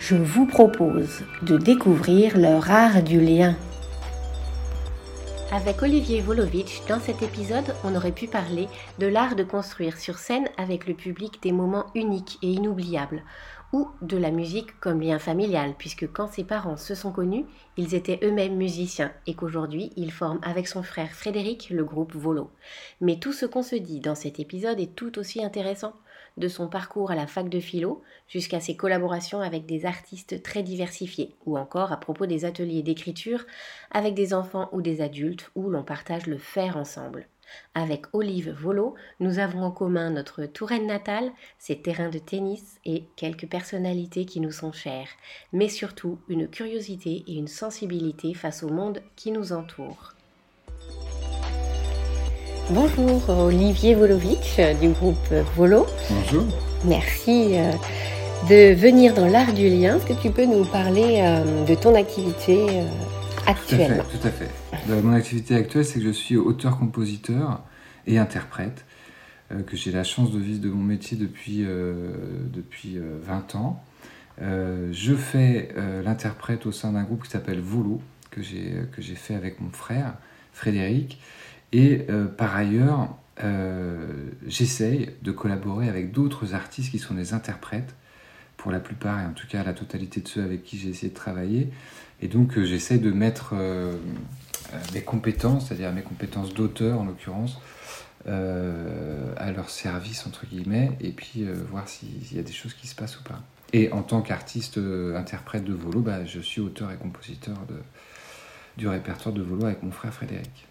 je vous propose de découvrir leur art du lien. Avec Olivier Volovitch, dans cet épisode, on aurait pu parler de l'art de construire sur scène avec le public des moments uniques et inoubliables, ou de la musique comme lien familial, puisque quand ses parents se sont connus, ils étaient eux-mêmes musiciens et qu'aujourd'hui, il forme avec son frère Frédéric le groupe Volo. Mais tout ce qu'on se dit dans cet épisode est tout aussi intéressant de son parcours à la fac de philo jusqu'à ses collaborations avec des artistes très diversifiés, ou encore à propos des ateliers d'écriture avec des enfants ou des adultes où l'on partage le faire ensemble. Avec Olive Volo, nous avons en commun notre Touraine natale, ses terrains de tennis et quelques personnalités qui nous sont chères, mais surtout une curiosité et une sensibilité face au monde qui nous entoure. Bonjour Olivier Volovitch du groupe Volo. Bonjour. Merci euh, de venir dans l'art du lien. Est-ce que tu peux nous parler euh, de ton activité euh, actuelle Tout à fait. Tout à fait. Mon activité actuelle, c'est que je suis auteur-compositeur et interprète, que j'ai la chance de vivre de mon métier depuis, depuis 20 ans. je fais l'interprète au sein d'un groupe qui s'appelle Volo, que j'ai fait avec mon frère Frédéric. Et euh, par ailleurs, euh, j'essaye de collaborer avec d'autres artistes qui sont des interprètes, pour la plupart, et en tout cas la totalité de ceux avec qui j'ai essayé de travailler. Et donc euh, j'essaie de mettre mes compétences, c'est-à-dire mes compétences d'auteur en l'occurrence, à leur service, entre guillemets, et puis voir s'il y a des choses qui se passent ou pas. Et en tant qu'artiste interprète de Volo, bah, je suis auteur et compositeur de, du répertoire de Volo avec mon frère Frédéric.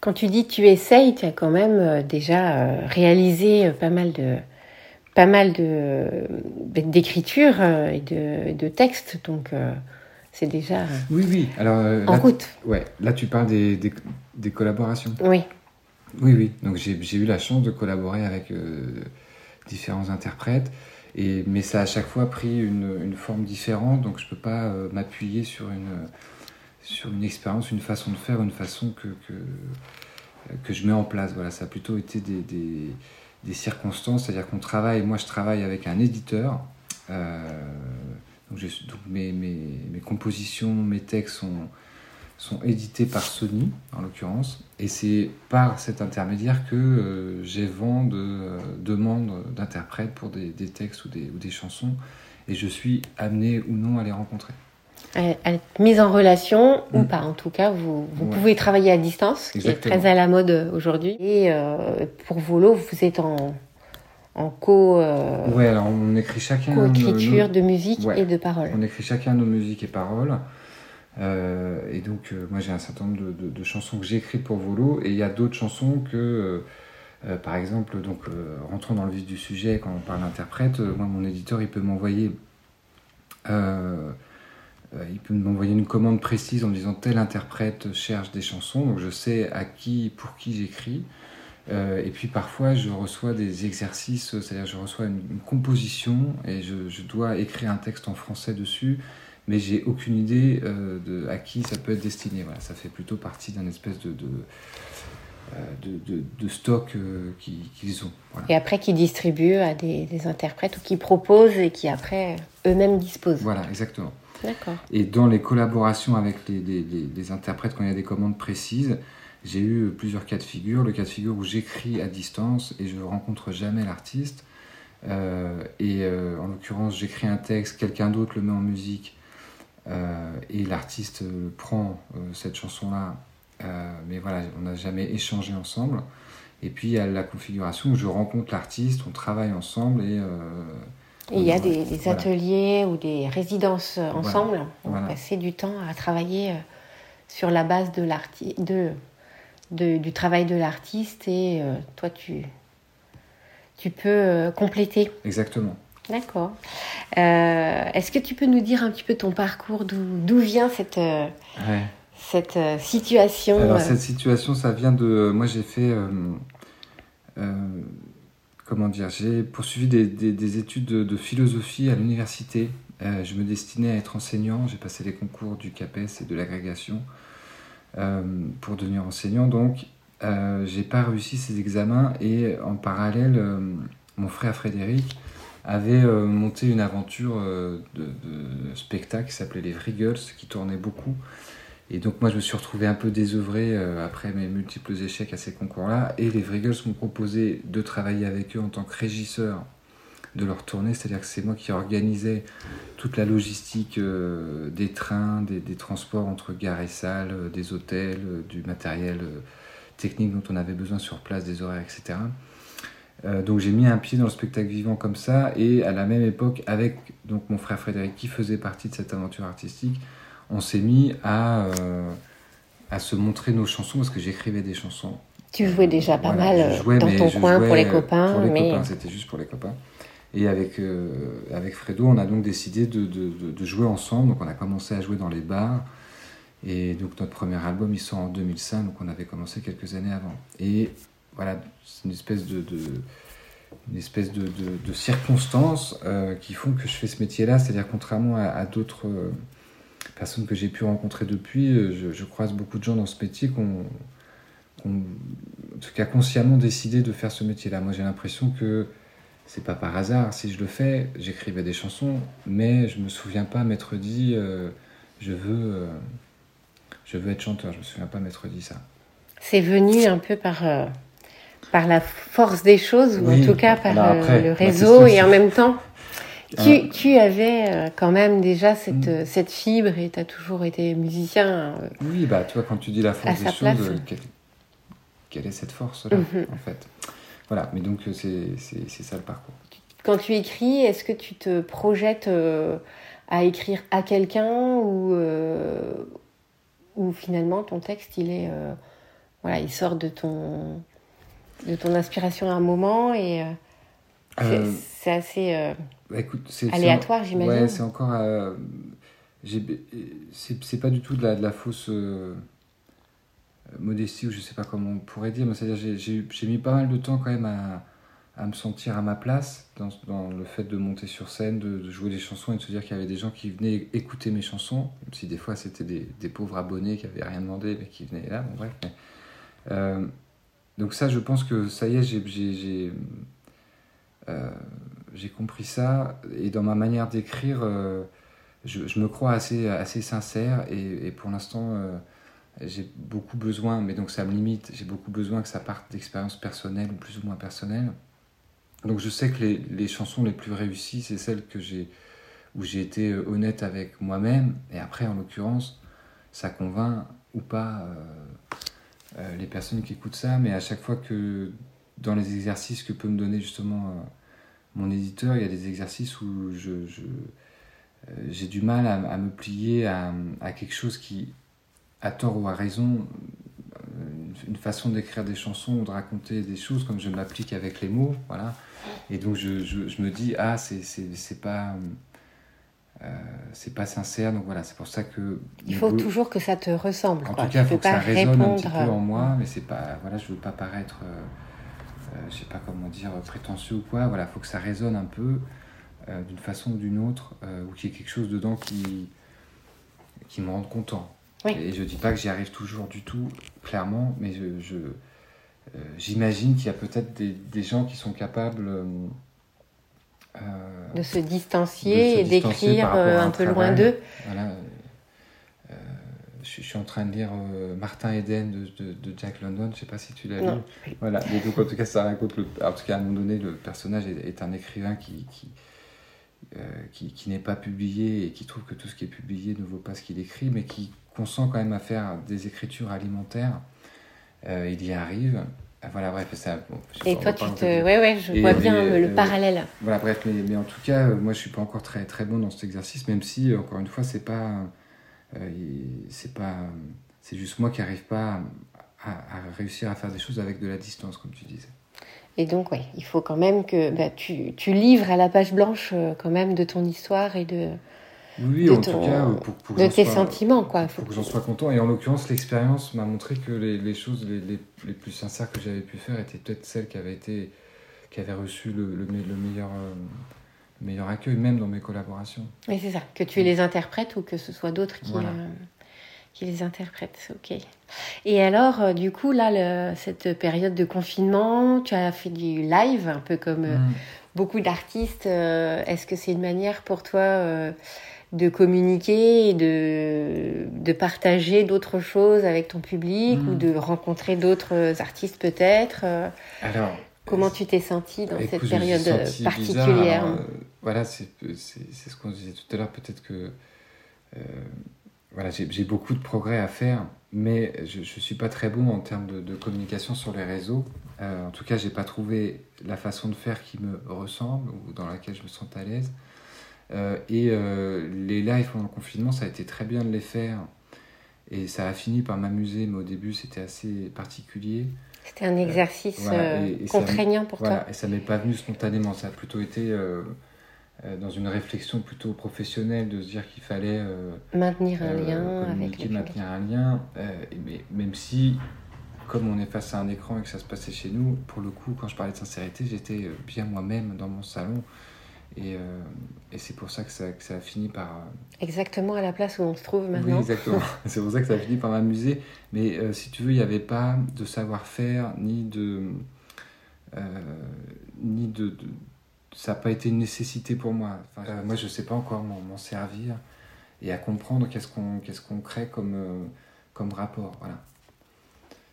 Quand tu dis tu essayes, tu as quand même euh, déjà euh, réalisé euh, pas mal de pas mal de d'écriture et de, de textes, donc c'est déjà oui oui alors en route. Ouais, là tu parles des, des, collaborations. Oui. Oui oui, donc j'ai eu la chance de collaborer avec différents interprètes. Et, mais ça a à chaque fois pris une, une forme différente, donc je peux pas m'appuyer sur une, sur une expérience, une façon de faire, une façon que, que, je mets en place. Voilà, ça a plutôt été des, des, circonstances, c'est-à-dire qu'on travaille, moi je travaille avec un éditeur. Euh, donc, mes, mes, mes, compositions, mes textes sont, sont édités par Sony, en l'occurrence, et c'est par cet intermédiaire que euh, j'ai vent de demandes d'interprètes pour des, des, textes ou des, ou des chansons, et je suis amené ou non à les rencontrer être mise en relation ou mm. pas. En tout cas, vous, vous pouvez travailler à distance, qui est très à la mode aujourd'hui. Et euh, pour Volo, vous êtes en, en co. Euh, ouais, alors on écrit chacun. Co-écriture de musique et de paroles. On écrit chacun nos musiques et paroles. Euh, et donc, moi, j'ai un certain nombre de, de, chansons que j'ai écrites pour Volo, et il y a d'autres chansons que. par exemple, donc rentrons dans le vif du sujet quand on parle d'interprète, moi mon éditeur il peut m'envoyer euh, il peut m'envoyer une commande précise en me disant tel interprète cherche des chansons, donc je sais à qui, pour qui j'écris. Euh, et puis parfois je reçois des exercices, c'est-à-dire je reçois une, composition et je, dois écrire un texte en français dessus, mais j'ai aucune idée euh, de à qui ça peut être destiné. Voilà, ça fait plutôt partie d'un espèce de, de, de, de stock qu'ils ont. Et après, qui distribuent à des, interprètes ou qui proposent et qui après eux-mêmes disposent. Voilà, exactement. Et dans les collaborations avec les, les, interprètes, quand il y a des commandes précises, j'ai eu plusieurs cas de figure. Le cas de figure où j'écris à distance et je ne rencontre jamais l'artiste. Euh, et euh, en l'occurrence, j'écris un texte, quelqu'un d'autre le met en musique euh, et l'artiste prend cette chanson-là. mais voilà, on n'a jamais échangé ensemble. Et puis il y a la configuration où je rencontre l'artiste, on travaille ensemble et. Il y a des, ateliers ou des résidences ensemble. On va passer du temps à travailler sur la base de, de du travail de l'artiste et euh, toi tu, tu peux euh, compléter. Exactement. D'accord. Euh, est-ce que tu peux nous dire un petit peu ton parcours, d'où vient cette, cette situation Alors cette situation, ça vient de... Moi j'ai fait... comment dire J'ai poursuivi des, des, études de, philosophie à l'université. je me destinais à être enseignant. J'ai passé les concours du CAPES et de l'agrégation. Euh, pour devenir enseignant. Donc, euh, j'ai pas réussi ces examens et en parallèle, euh, mon frère Frédéric avait monté une aventure de, spectacle qui s'appelait Les Vrigels, qui tournait beaucoup. Et donc moi je me suis retrouvé un peu désœuvré après mes multiples échecs à ces concours-là. Et les Vrigels m'ont proposé de travailler avec eux en tant que régisseur de leur tournée, c'est-à-dire que c'est moi qui organisais toute la logistique euh, des trains, des, transports entre gare et salle, euh, des hôtels, euh, du matériel technique dont on avait besoin sur place, des horaires, etc. donc j'ai mis un pied dans le spectacle vivant comme ça, et à la même époque, avec donc mon frère Frédéric qui faisait partie de cette aventure artistique, on s'est mis à, à se montrer nos chansons, parce que j'écrivais des chansons. Tu jouais déjà pas mal dans ton coin pour les copains. Pour les copains, c'était juste pour les copains. Et avec, euh, avec Fredo, on a donc décidé de, de, de, jouer ensemble. Donc on a commencé à jouer dans les bars. Et donc notre premier album, il sort en 2005, donc on avait commencé quelques années avant. Et voilà, c'est une espèce de, une espèce de, circonstances euh, qui font que je fais ce métier-là. C'est-à-dire contrairement à, d'autres euh, personnes que j'ai pu rencontrer depuis, je, je, croise beaucoup de gens dans ce métier qui ont, en tout cas consciemment décidé de faire ce métier-là. Moi j'ai l'impression que c'est pas par hasard. Si je le fais, j'écrivais des chansons, mais je me souviens pas m'être dit euh, je veux euh, je veux être chanteur. Je me souviens pas m'être dit ça. C'est venu un peu par euh, par la force des choses ou en tout cas par le réseau et en même temps. Tu, tu avais quand même déjà cette, mm. cette fibre et tu as toujours été musicien. oui, bah tu vois, quand tu dis la force des choses, quelle, est cette force-là, mm-hmm. en fait? Voilà, mais donc euh, c'est ça le parcours. Quand tu écris, est-ce que tu te projettes euh, à écrire à quelqu'un ou, euh, ou finalement ton texte il est voilà il sort de ton de ton inspiration à un moment et c'est assez bah, aléatoire j'imagine. Ouais, c'est encore c'est pas du tout de la, de la fausse modestie ou je sais pas comment on pourrait dire, mais c'est-à-dire j'ai mis pas mal de temps quand même à, à me sentir à ma place dans, dans, le fait de monter sur scène, de, jouer des chansons et de se dire qu'il y avait des gens qui venaient écouter mes chansons, même si des fois c'était des, des, pauvres abonnés qui avaient rien demandé mais qui venaient là, bon bref. Euh, donc ça, je pense que ça y est, j'ai euh, compris ça et dans ma manière d'écrire, euh, je, me crois assez, assez sincère et, pour l'instant j'ai beaucoup besoin, mais donc ça me limite, j'ai beaucoup besoin que ça parte d'expériences personnelles ou plus ou moins personnelles. Donc je sais que les, les chansons les plus réussies, c'est celles que j'ai, où j'ai été euh, honnête avec moi-même, et après en l'occurrence, ça convainc ou pas euh, euh, les personnes qui écoutent ça, mais à chaque fois que dans les exercices que peut me donner justement mon éditeur, il y a des exercices où je, je j'ai du mal à, à me plier à, à quelque chose qui à tort ou à raison, une façon d'écrire des chansons ou de raconter des choses comme je m'applique avec les mots, voilà. Et donc je, je, me dis, ah, c'est pas... Euh, c'est pas sincère, donc voilà, c'est pour ça que... Il faut toujours que ça te ressemble. En tout cas, il faut que ça résonne un petit peu en moi, mais c'est pas... Voilà, je veux pas paraître, euh, euh, je sais pas comment dire, prétentieux ou quoi, voilà, il faut que ça résonne un peu d'une façon ou d'une autre, ou qu'il y ait quelque chose dedans qui qui me rendent content. Et je dis pas que j'y arrive toujours du tout, clairement, mais je, j'imagine qu'il y a peut-être des, des, gens qui sont capables de se distancier et d'écrire un, peu loin d'eux. Voilà, je, suis en train de lire euh, Martin Eden de, de, Jack London, je sais pas si tu l'as lu. Voilà, mais donc en tout cas, ça raconte. Le, en tout cas, à un moment donné, le personnage est, un écrivain qui, qui, euh, qui, qui n'est pas publié et qui trouve que tout ce qui est publié ne vaut pas ce qu'il écrit, mais qui consent quand même à faire des écritures alimentaires. Euh, il y arrive. Voilà, bref, ça. et toi, tu te. Ouais, ouais, je vois bien le parallèle. Voilà, bref, mais, mais, en tout cas, moi, je suis pas encore très, très bon dans cet exercice, même si, encore une fois, c'est pas c'est pas, c'est juste moi qui n'arrive pas à, réussir à faire des choses avec de la distance, comme tu disais. Et donc, ouais, il faut quand même que bah, tu, tu, livres à la page blanche euh, quand même de ton histoire et de, oui, en tout cas, pour, de tes sentiments, quoi. Faut que j'en sois content. Et en l'occurrence, l'expérience m'a montré que les, les choses les, les, les, plus sincères que j'avais pu faire étaient peut-être celles qui avaient été, qui avaient reçu le, le, meilleur, euh, meilleur accueil, même dans mes collaborations. Oui, c'est ça. Que tu les interprètes ou que ce soit d'autres qui, euh, qui les interprètent. Ok. Et alors, euh, du coup, là, le, cette période de confinement, tu as fait du live, un peu comme euh, mm. beaucoup d'artistes. Est-ce que c'est une manière pour toi de communiquer et de, de partager d'autres choses avec ton public ou mm. de rencontrer d'autres artistes peut-être Alors, Comment tu t'es senti dans cette période particulière euh, Voilà, c'est ce qu'on disait tout à l'heure. Peut-être que euh, voilà, j'ai beaucoup de progrès à faire, mais je ne suis pas très bon en termes de, communication sur les réseaux. Euh, en tout cas, j'ai pas trouvé la façon de faire qui me ressemble ou dans laquelle je me sens à l'aise. et les lives pendant le confinement, ça a été très bien de les faire. Et ça a fini par m'amuser, mais au début, c'était assez particulier. C'était un exercice euh, contraignant pour toi. Et ça m'est pas venu spontanément. Ça a plutôt été euh, euh, dans une réflexion plutôt professionnelle de se dire qu'il fallait maintenir un lien avec les maintenir un lien. mais même si, comme on est face à un écran et que ça se passait chez nous, pour le coup, quand je parlais de sincérité, j'étais bien moi-même dans mon salon. Et, euh, et c'est pour ça que, ça que, ça a fini par... Euh, exactement à la place où on se trouve maintenant. Oui, exactement. c'est pour ça que ça a fini par m'amuser. Mais euh, si tu veux, il n'y avait pas de savoir-faire, ni de... ni de, ça n'a pas été une nécessité pour moi. Enfin, moi, je ne sais pas encore m'en servir et à comprendre qu'est-ce qu'on qu'est-ce qu'on crée comme, comme rapport. Voilà.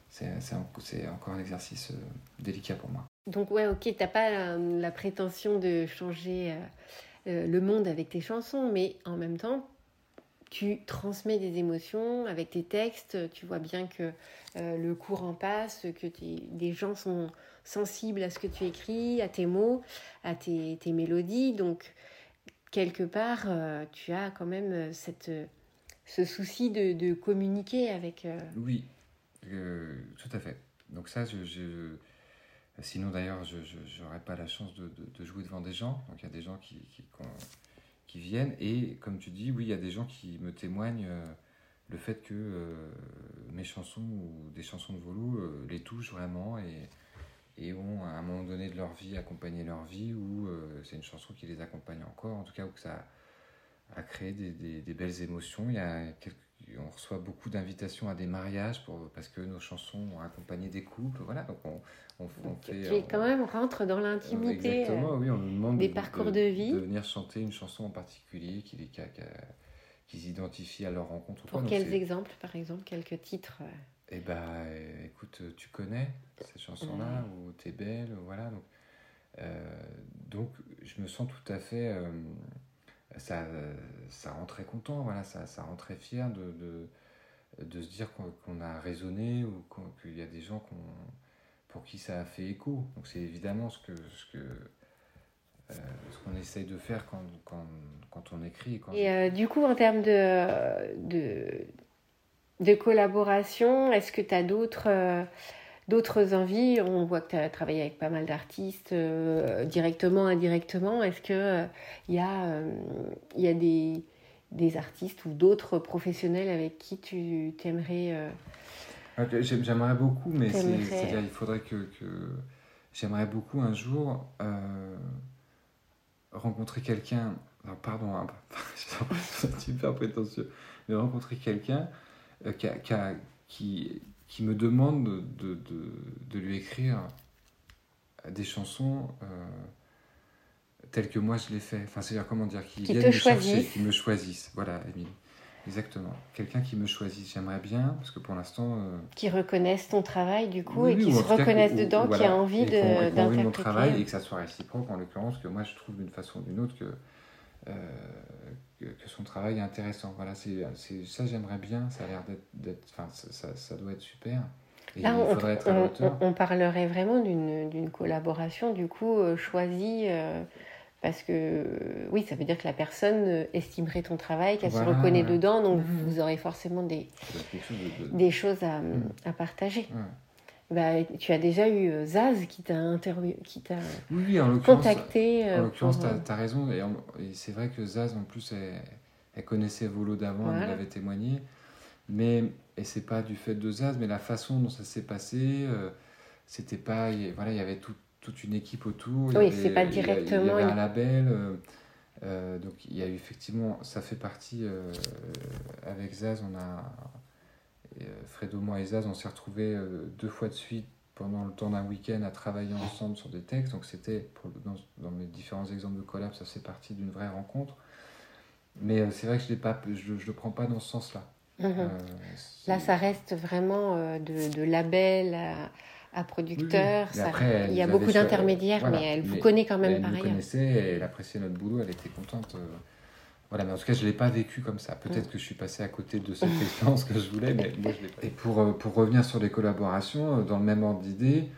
C'est encore un exercice délicat pour moi. Donc ouais, ok, t'as pas euh, la, prétention de changer euh, euh, le monde avec tes chansons, mais en même temps, tu transmets des émotions avec tes textes, tu vois bien que le courant passe, que des gens sont sensibles à ce que tu écris, à tes mots, à tes, mélodies, donc quelque part, tu as quand même cette, ce souci de, communiquer avec... Oui, tout à fait. Donc ça, je Sinon, d'ailleurs, je n'aurais pas la chance de, jouer devant des gens. Donc, il y a des gens qui, viennent. Et comme tu dis, oui, il y a des gens qui me témoignent euh, le fait que euh, mes chansons ou des chansons de Volo euh, les touchent vraiment et, ont, à un moment donné de leur vie, accompagné leur vie, ou c'est une chanson qui les accompagne encore, en tout cas, ou que ça a, créé des, des, des belles émotions. Il y a quelques on reçoit beaucoup d'invitations à des mariages pour, parce que nos chansons ont accompagné des couples. Voilà, donc on, on, fait. Qui quand même rentre dans l'intimité. Exactement, oui, on nous demande des parcours de, vie. de venir chanter une chanson en particulier qui les qui s'identifient à leur rencontre. Pour quels exemples, par exemple, quelques titres euh? Eh ben, écoute, tu connais cette chanson-là, ou T'es belle, voilà. Donc, euh, donc, je me sens tout à fait. Euh, ça, ça rend très content, voilà, ça, ça rend très fier de, de, de se dire qu'on a raisonné ou qu'il y a des gens pour qui ça a fait écho. Donc c'est évidemment ce que, ce que euh, ce qu'on essaye de faire quand, quand, quand on écrit. Quand et euh, du coup, en termes de, de, de collaboration, est-ce que tu as d'autres... Euh, d'autres envies On voit que tu as travaillé avec pas mal d'artistes, euh, directement, indirectement. Est-ce qu'il euh, il y a, euh, y a des, des, artistes ou d'autres professionnels avec qui tu t'aimerais J'aimerais beaucoup, mais c'est-à-dire il faudrait que, que... j'aimerais beaucoup un jour rencontrer quelqu'un. pardon, hein, je suis super prétentieux, de rencontrer quelqu'un qui, qui, me demande de, de, lui écrire des chansons telles que moi je l'ai fait. Enfin, c'est-à-dire, comment dire, qui, viennent me chercher, qui me choisissent. Voilà, Émilie. Exactement. Quelqu'un qui me choisit, j'aimerais bien, parce que pour l'instant. Euh, qui reconnaisse ton travail, du coup, et qui se reconnaisse dedans, qui a envie d'interpréter. mon travail et que ça soit réciproque, en l'occurrence, que moi je trouve d'une façon ou d'une autre que, euh, que, son travail est intéressant. Voilà, c'est ça, j'aimerais bien, ça a l'air d'être. Enfin, ça, ça, doit être super. Et Là, il faudrait on, à on, on, parlerait vraiment d'une collaboration, du coup, euh, choisie. Parce que oui, ça veut dire que la personne estimerait ton travail, qu'elle se reconnaît dedans, donc mmh. vous aurez forcément des, des choses à, mmh. à partager. Bah, tu as déjà eu euh, Zaz qui t'a qui t'a oui, contacté. Euh, en l'occurrence, tu as, euh, raison. Et, c'est vrai que Zaz, en plus, elle, connaissait Volo d'avant, elle avait témoigné. Mais, et c'est pas du fait de Zaz, mais la façon dont ça s'est passé, c'était pas. Voilà, il y avait tout, toute une équipe autour. Oui, c'est pas directement. Il y avait un label. Euh, euh, donc il y a eu effectivement, ça fait partie avec Zaz, on a Fredo, moi et Zaz, on s'est retrouvés deux fois de suite pendant le temps d'un week-end à travailler ensemble sur des textes. Donc c'était, dans, dans, mes différents exemples de collab, ça fait partie d'une vraie rencontre. Mais c'est vrai que je ne pas, je, je le prends pas dans ce sens-là. Mhm. Là, ça reste vraiment de, de label à à producteur. il y a beaucoup d'intermédiaires, mais elle vous connaît quand même elle par ailleurs. Elle connaissait, elle appréciait notre boulot, elle était contente. Euh, voilà, mais en tout cas, je ne l'ai pas vécu comme ça. Peut-être que je suis passé à côté de cette expérience que je voulais, mais moi, je l'ai pas. Et pour, euh, pour revenir sur les collaborations, euh, dans le même ordre d'idée,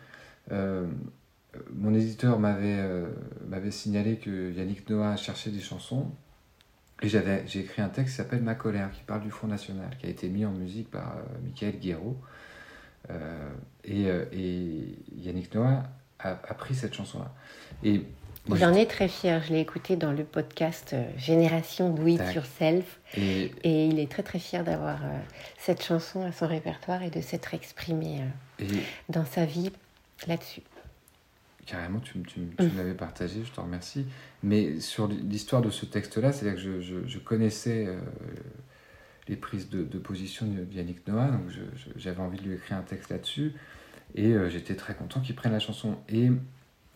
mon éditeur m'avait m'avait signalé que Yannick Noah cherchait des chansons. Et j'ai écrit un texte qui s'appelle Ma colère, qui parle du Front National, qui a été mis en musique par Michael Guéraud. Euh, euh, et, Yannick Noah a, pris cette chanson-là. Et J'en ai très fier. Je l'ai écouté dans le podcast euh, Génération Do It Yourself. Et... et il est très très fier d'avoir cette chanson à son répertoire et de s'être exprimé dans sa vie là-dessus. Carrément, tu, tu, tu mm. l'avais partagé, je te remercie. Mais sur l'histoire de ce texte-là, c'est-à-dire que je, je, connaissais les prises de, position de Yannick Noah, donc j'avais envie de lui écrire un texte là-dessus, et euh, j'étais très content qu'il prenne la chanson. Et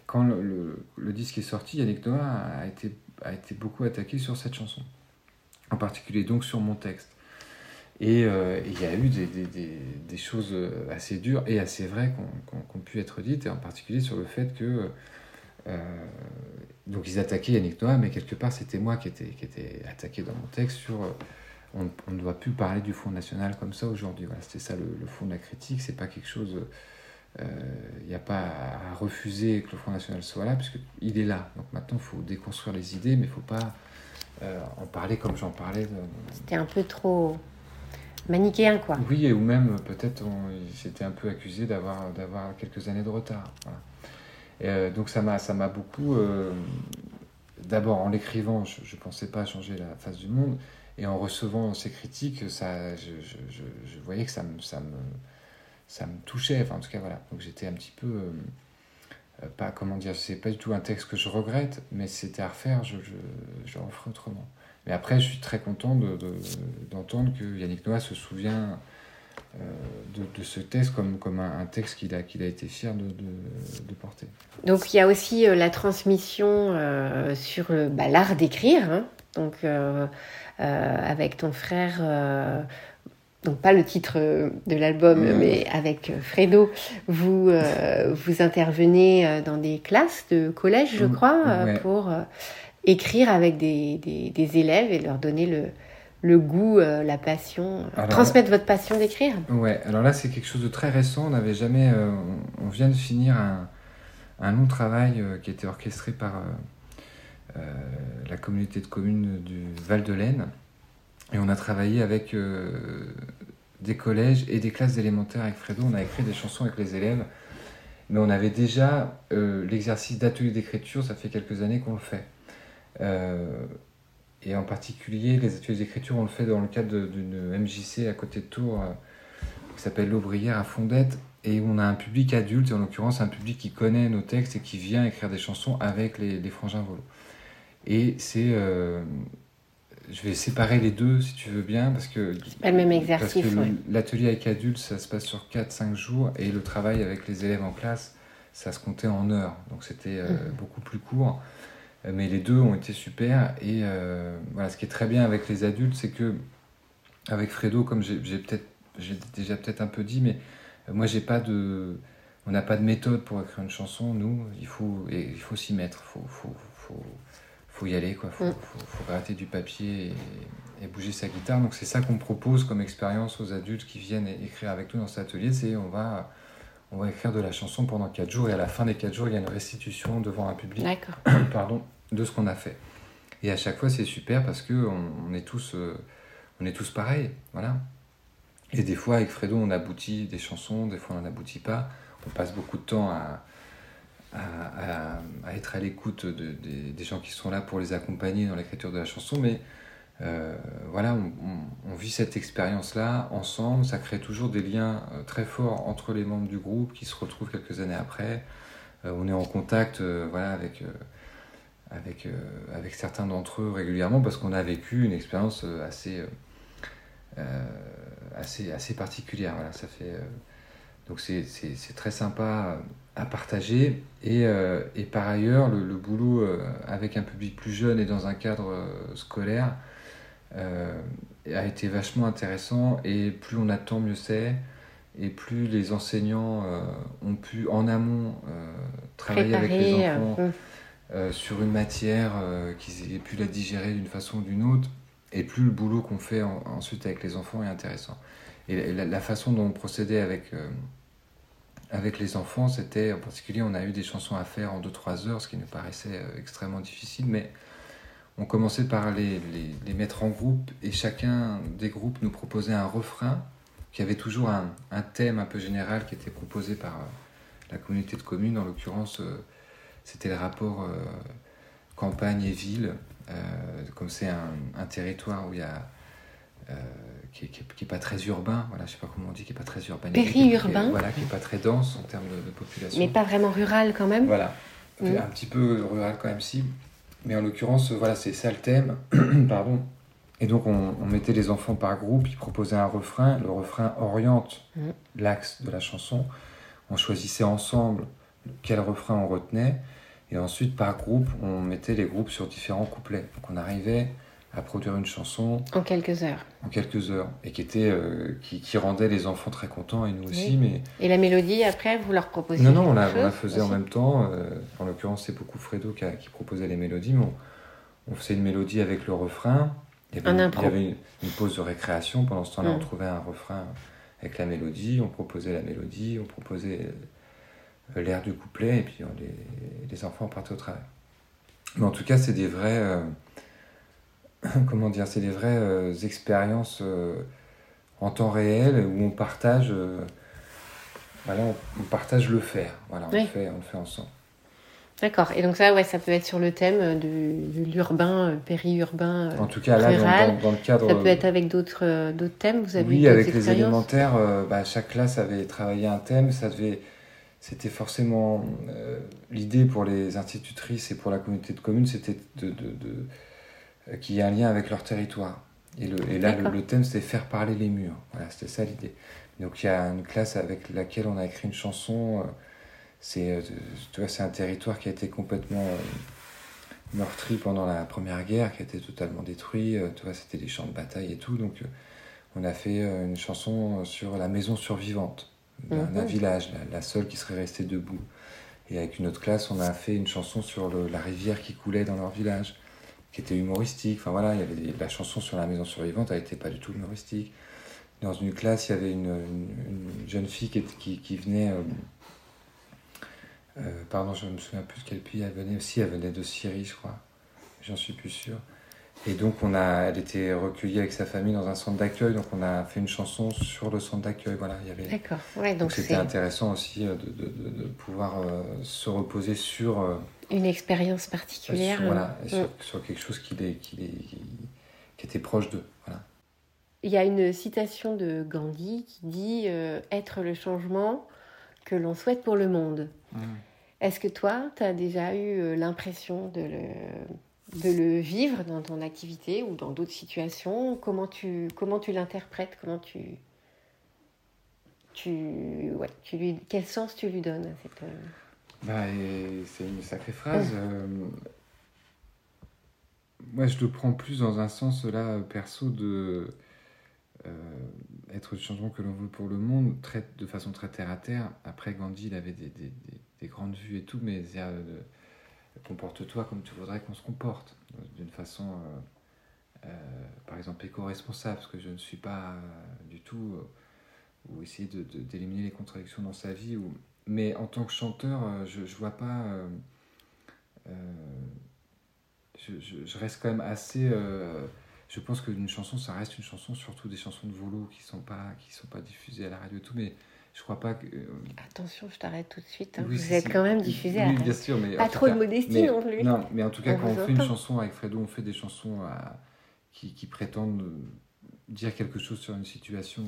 quand le, disque est sorti, Yannick Noah a été, beaucoup attaqué sur cette chanson, en particulier donc sur mon texte. Et euh, il y a eu des, choses assez dures et assez vraies qui ont, pu être dites, et en particulier sur le fait que. Euh, donc ils attaquaient Yannick Noah, mais quelque part c'était moi qui étais, était attaqué dans mon texte sur on, ne doit plus parler du Front National comme ça aujourd'hui. C'était ça le, fond de la critique. C'est pas quelque chose. Il euh, n'y a pas à refuser que le Front National soit là, puisqu'il est là. Donc maintenant, il faut déconstruire les idées, mais il ne faut pas euh, en parler comme j'en parlais. C'était un peu trop manichéen, quoi. Oui, ou même peut-être j'étais un peu accusé d'avoir, quelques années de retard. Euh, donc ça m'a, beaucoup. d'abord, en l'écrivant, je ne pensais pas changer la face du monde. Et en recevant ces critiques, ça, je, je, je, voyais que ça me, ça, me, ça me touchait. Enfin, en tout cas, voilà. Donc j'étais un petit peu. Euh, euh, pas, comment dire, c'est pas du tout un texte que je regrette, mais c'était à refaire, je, je, je referais autrement. Mais après, je suis très content d'entendre de, que Yannick Noah se souvient euh, de, ce texte comme, comme un, texte qu'il a, qu'il a été fier de, porter. Donc il y a aussi la transmission sur bah, l'art d'écrire. Hein. Donc avec ton frère donc pas le titre de l'album, mais avec Fredo, vous, euh, vous intervenez dans des classes de collège, je crois, pour écrire avec des, des, élèves et leur donner le, le goût, la passion, transmettre votre passion d'écrire. Ouais, alors là c'est quelque chose de très récent, on n'avait jamais, on vient de finir un, un long travail qui était orchestré par euh, la communauté de communes du Val de l'Aisne. Et on a travaillé avec euh, des collèges et des classes élémentaires avec Fredo. On a écrit des chansons avec les élèves. Mais on avait déjà euh, l'exercice d'atelier d'écriture, ça fait quelques années qu'on le fait. et en particulier, les ateliers d'écriture, on le fait dans le cadre d'une MJC à côté de Tours qui s'appelle L'Aubrière à Fondette et on a un public adulte, en l'occurrence un public qui connaît nos textes et qui vient écrire des chansons avec les, les frangins volos. Et c'est, euh, je vais séparer les deux si tu veux bien, parce que. C'est pas le même exercice. L'atelier avec adultes, ça se passe sur 4-5 jours, et le travail avec les élèves en classe, ça se comptait en heures. Donc c'était euh, mhm. beaucoup plus court. Euh, mais les deux ont été super. Et euh, voilà, ce qui est très bien avec les adultes, c'est que, avec Fredo, comme j'ai peut-être j'ai déjà peut-être un peu dit, mais moi j'ai pas de. On n'a pas de méthode pour écrire une chanson, nous, il faut, il faut s'y mettre, faut, faut, faut, y aller, quoi. Faut, mm. faut, gratter du papier et, bouger sa guitare. Donc c'est ça qu'on propose comme expérience aux adultes qui viennent écrire avec nous dans cet atelier, c'est on va on va écrire de la chanson pendant 4 jours et à la fin des 4 jours, il y a une restitution devant un public pardon, de ce qu'on a fait. Et à chaque fois, c'est super parce que on, est tous, euh, on est tous pareils, voilà. Et des fois, avec Fredo, on aboutit des chansons, des fois, on n'aboutit pas. On passe beaucoup de temps à, à, être à l'écoute des gens qui sont là pour les accompagner dans l'écriture de la chanson, mais euh, voilà, on, vit cette expérience-là ensemble, ça crée toujours des liens euh, très forts entre les membres du groupe qui se retrouvent quelques années après. Euh, on est en contact voilà, avec, avec, certains d'entre eux régulièrement parce qu'on a vécu une expérience assez, assez, assez particulière. Ça fait, donc c'est très sympa à partager. Et, et par ailleurs, le, le boulot avec un public plus jeune et dans un cadre scolaire, euh, a été vachement intéressant et plus on attend, mieux c'est. Et plus les enseignants euh, ont pu en amont euh, travailler avec les enfants sur une matière, qu'ils aient pu la digérer d'une façon ou d'une autre, et plus le boulot qu'on fait ensuite avec les enfants est intéressant. Et la, façon dont on procédait avec, avec les enfants, c'était en particulier, on a eu des chansons à faire en 2-3 heures, ce qui nous paraissait extrêmement difficile, mais on commençait par les, les, mettre en groupe et chacun des groupes nous proposait un refrain qui avait toujours un, thème un peu général qui était proposé par euh, la communauté de communes. En l'occurrence, euh, c'était le rapport euh, campagne et ville. comme c'est un, territoire où il y a qui, n'est pas très urbain, voilà, je sais pas comment on dit, qui est pas très urbain. Périurbain. Voilà, qui est pas très dense en termes de, population. Mais pas vraiment rural quand même. Voilà, mmh. un petit peu rural quand même si. Mais en l'occurrence, voilà, c'est ça le thème. Pardon. Et donc, on, mettait les enfants par groupe, ils proposaient un refrain. Le refrain oriente mm. l'axe de la chanson. On choisissait ensemble quel refrain on retenait. Et ensuite, par groupe, on mettait les groupes sur différents couplets. Donc, on arrivait à produire une chanson. En quelques heures. En quelques heures. Et qui, était, euh, qui, rendait les enfants très contents et nous aussi. Mais... Et la mélodie, après, vous leur proposiez Non, non, on la, faisait en même temps. Euh, en l'occurrence, c'est beaucoup Fredo qui, qui, proposait les mélodies. Mais on, faisait une mélodie avec le refrain. Il y avait, il y avait une, pause de récréation. Pendant ce temps-là, on mm. trouvait un refrain avec la mélodie. On proposait la mélodie. On proposait euh, l'air du couplet. Et puis les, les, enfants partaient au travail. Mais en tout cas, c'est des vrais comment dire, c'est des vraies euh, expériences euh, en temps réel où on partage, euh, voilà, on, partage le faire. Voilà, on, le fait, on le fait ensemble. D'accord. Et donc ça, ouais, ça peut être sur le thème de, l'urbain, périurbain, En tout cas, là, dans, le cadre... Ça peut être avec d'autres d'autres thèmes, vous avez Oui, avec les élémentaires, bah, chaque classe avait travaillé un thème. Ça devait... C'était forcément... L'idée pour les institutrices et pour la communauté de communes, c'était de, de qui a un lien avec leur territoire. Et, le, et là, le, thème, c'était faire parler les murs. Voilà, c'était ça l'idée. Donc il y a une classe avec laquelle on a écrit une chanson. Euh, c'est, euh, tu vois, c'est un territoire qui a été complètement meurtri pendant la Première Guerre, qui a été totalement détruit. Tu vois, c'était des champs de bataille et tout. Donc on a fait une chanson sur la maison survivante d'un, mhm. village, la, seule qui serait restée debout. Et avec une autre classe, on a fait une chanson sur la rivière qui coulait dans leur village qui était humoristique. Enfin voilà, il y avait la chanson sur la maison survivante, elle n'était pas du tout humoristique. Dans une classe, il y avait une, une, jeune fille qui, venait. Euh, euh, pardon, je ne me souviens plus de quel pays elle venait aussi. Elle venait de Syrie, je crois. J'en suis plus sûr. Et donc, on a, elle était recueillie avec sa famille dans un centre d'accueil. Donc, on a fait une chanson sur le centre d'accueil. Voilà, il y avait. D'accord. Ouais, donc, c'était intéressant aussi euh, de, de, de, pouvoir se reposer sur une expérience particulière. voilà, mm. sur, quelque chose qui, est, qui, qui était proche d'eux. Voilà. Il y a une citation de Gandhi qui dit euh, Être le changement que l'on souhaite pour le monde. Mm. Est-ce que toi, tu as déjà eu euh, l'impression de le de le vivre dans ton activité ou dans d'autres situations? Comment tu, comment tu l'interprètes? Comment tu, tu, ouais, tu lui, quel sens tu lui donnes à cette euh, bah, c'est une sacrée phrase. Euh, moi, je le prends plus dans un sens là perso de euh, être le changement que l'on veut pour le monde, traite de façon très terre à terre. Après, Gandhi, il avait des, des, des, grandes vues et tout, mais euh, comporte-toi comme tu voudrais qu'on se comporte, d'une façon, par exemple, éco-responsable, parce que je ne suis pas du tout, ou essayer d'éliminer les contradictions dans sa vie, mais en tant que chanteur, euh, je, je vois pas. Euh, euh, je, reste quand même assez. je pense qu'une chanson, ça reste une chanson, surtout des chansons de volo qui sont pas sont pas diffusées à la radio et tout, je crois pas que. Attention, je t'arrête tout de suite. Hein. vous êtes quand même diffusé à la radio. bien sûr, mais pas trop de modestie non plus. Non, mais en tout cas, quand on fait une chanson avec Fredo, on fait des chansons qui, qui, prétendent dire quelque chose sur une situation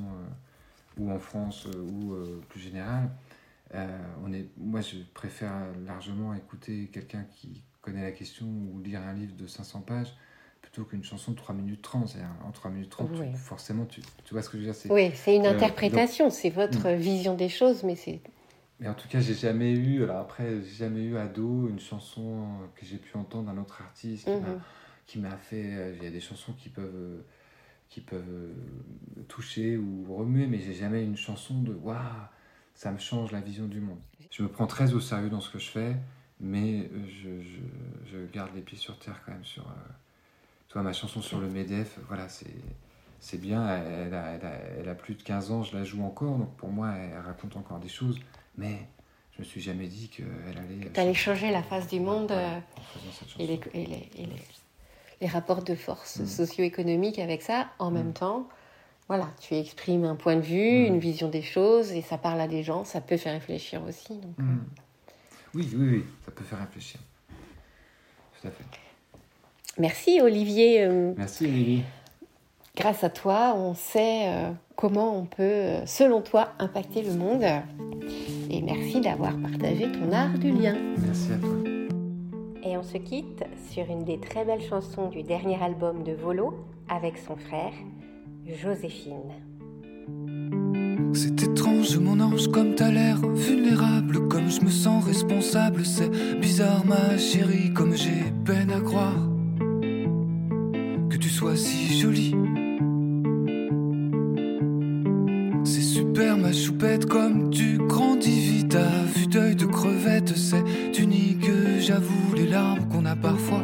ou en France ou plus générale. Euh, on est, moi, je préfère largement écouter quelqu'un qui connaît la question ou lire un livre de 500 pages plutôt qu'une chanson de 3 minutes 30. En 3 minutes 30, forcément, tu, tu, vois ce que je veux dire Oui, c'est une euh, interprétation, c'est votre hmm. vision des choses, mais c'est. Mais en tout cas, j'ai jamais eu, alors après, j'ai jamais eu ado une chanson que j'ai pu entendre d'un autre artiste qui m'a mhm. fait. Euh, il y a des chansons qui peuvent, qui peuvent toucher ou remuer, mais j'ai jamais eu une chanson de waouh ça me change la vision du monde. Je me prends très au sérieux dans ce que je fais, mais euh, je, je, garde les pieds sur terre quand même sur. Euh, toi, ma chanson sur le MEDEF, voilà, c'est. C'est bien, elle a, elle, a, plus de 15 ans, je la joue encore, donc pour moi, elle raconte encore des choses, mais je me suis jamais dit qu'elle allait. Tu allais changer la face du monde euh, et, les, et, les, les, rapports de force mm. socio-économiques avec ça en même mm. temps voilà, tu exprimes un point de vue, mm. une vision des choses, et ça parle à des gens, ça peut faire réfléchir aussi. Donc. Oui, oui, oui, ça peut faire réfléchir. Tout à fait. Merci Olivier. Euh, Merci Olivier. Grâce à toi, on sait euh, comment on peut, selon toi, impacter le monde. Et merci d'avoir partagé ton art du lien. Merci à toi. Et on se quitte sur une des très belles chansons du dernier album de Volo avec son frère, Joséphine. C'est étrange, mon ange, comme t'as l'air vulnérable, comme je me sens responsable. C'est bizarre, ma chérie, comme j'ai peine à croire sois si jolie. C'est super, ma choupette, comme tu grandis vite à vue d'œil de crevette. C'est unique, j'avoue, les larmes qu'on a parfois